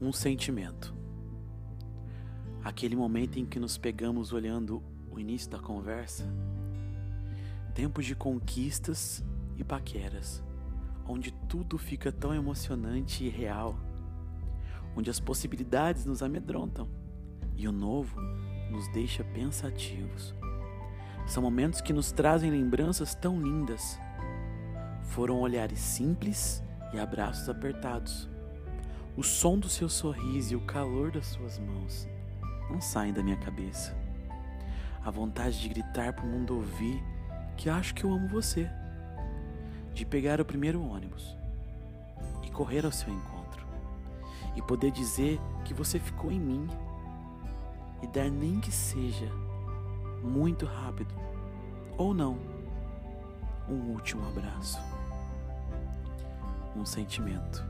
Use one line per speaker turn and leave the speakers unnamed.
Um sentimento. Aquele momento em que nos pegamos olhando o início da conversa. Tempos de conquistas e paqueras, onde tudo fica tão emocionante e real, onde as possibilidades nos amedrontam e o novo nos deixa pensativos. São momentos que nos trazem lembranças tão lindas. Foram olhares simples e abraços apertados. O som do seu sorriso e o calor das suas mãos não saem da minha cabeça. A vontade de gritar para o mundo ouvir que acho que eu amo você. De pegar o primeiro ônibus e correr ao seu encontro. E poder dizer que você ficou em mim. E dar nem que seja muito rápido ou não um último abraço. Um sentimento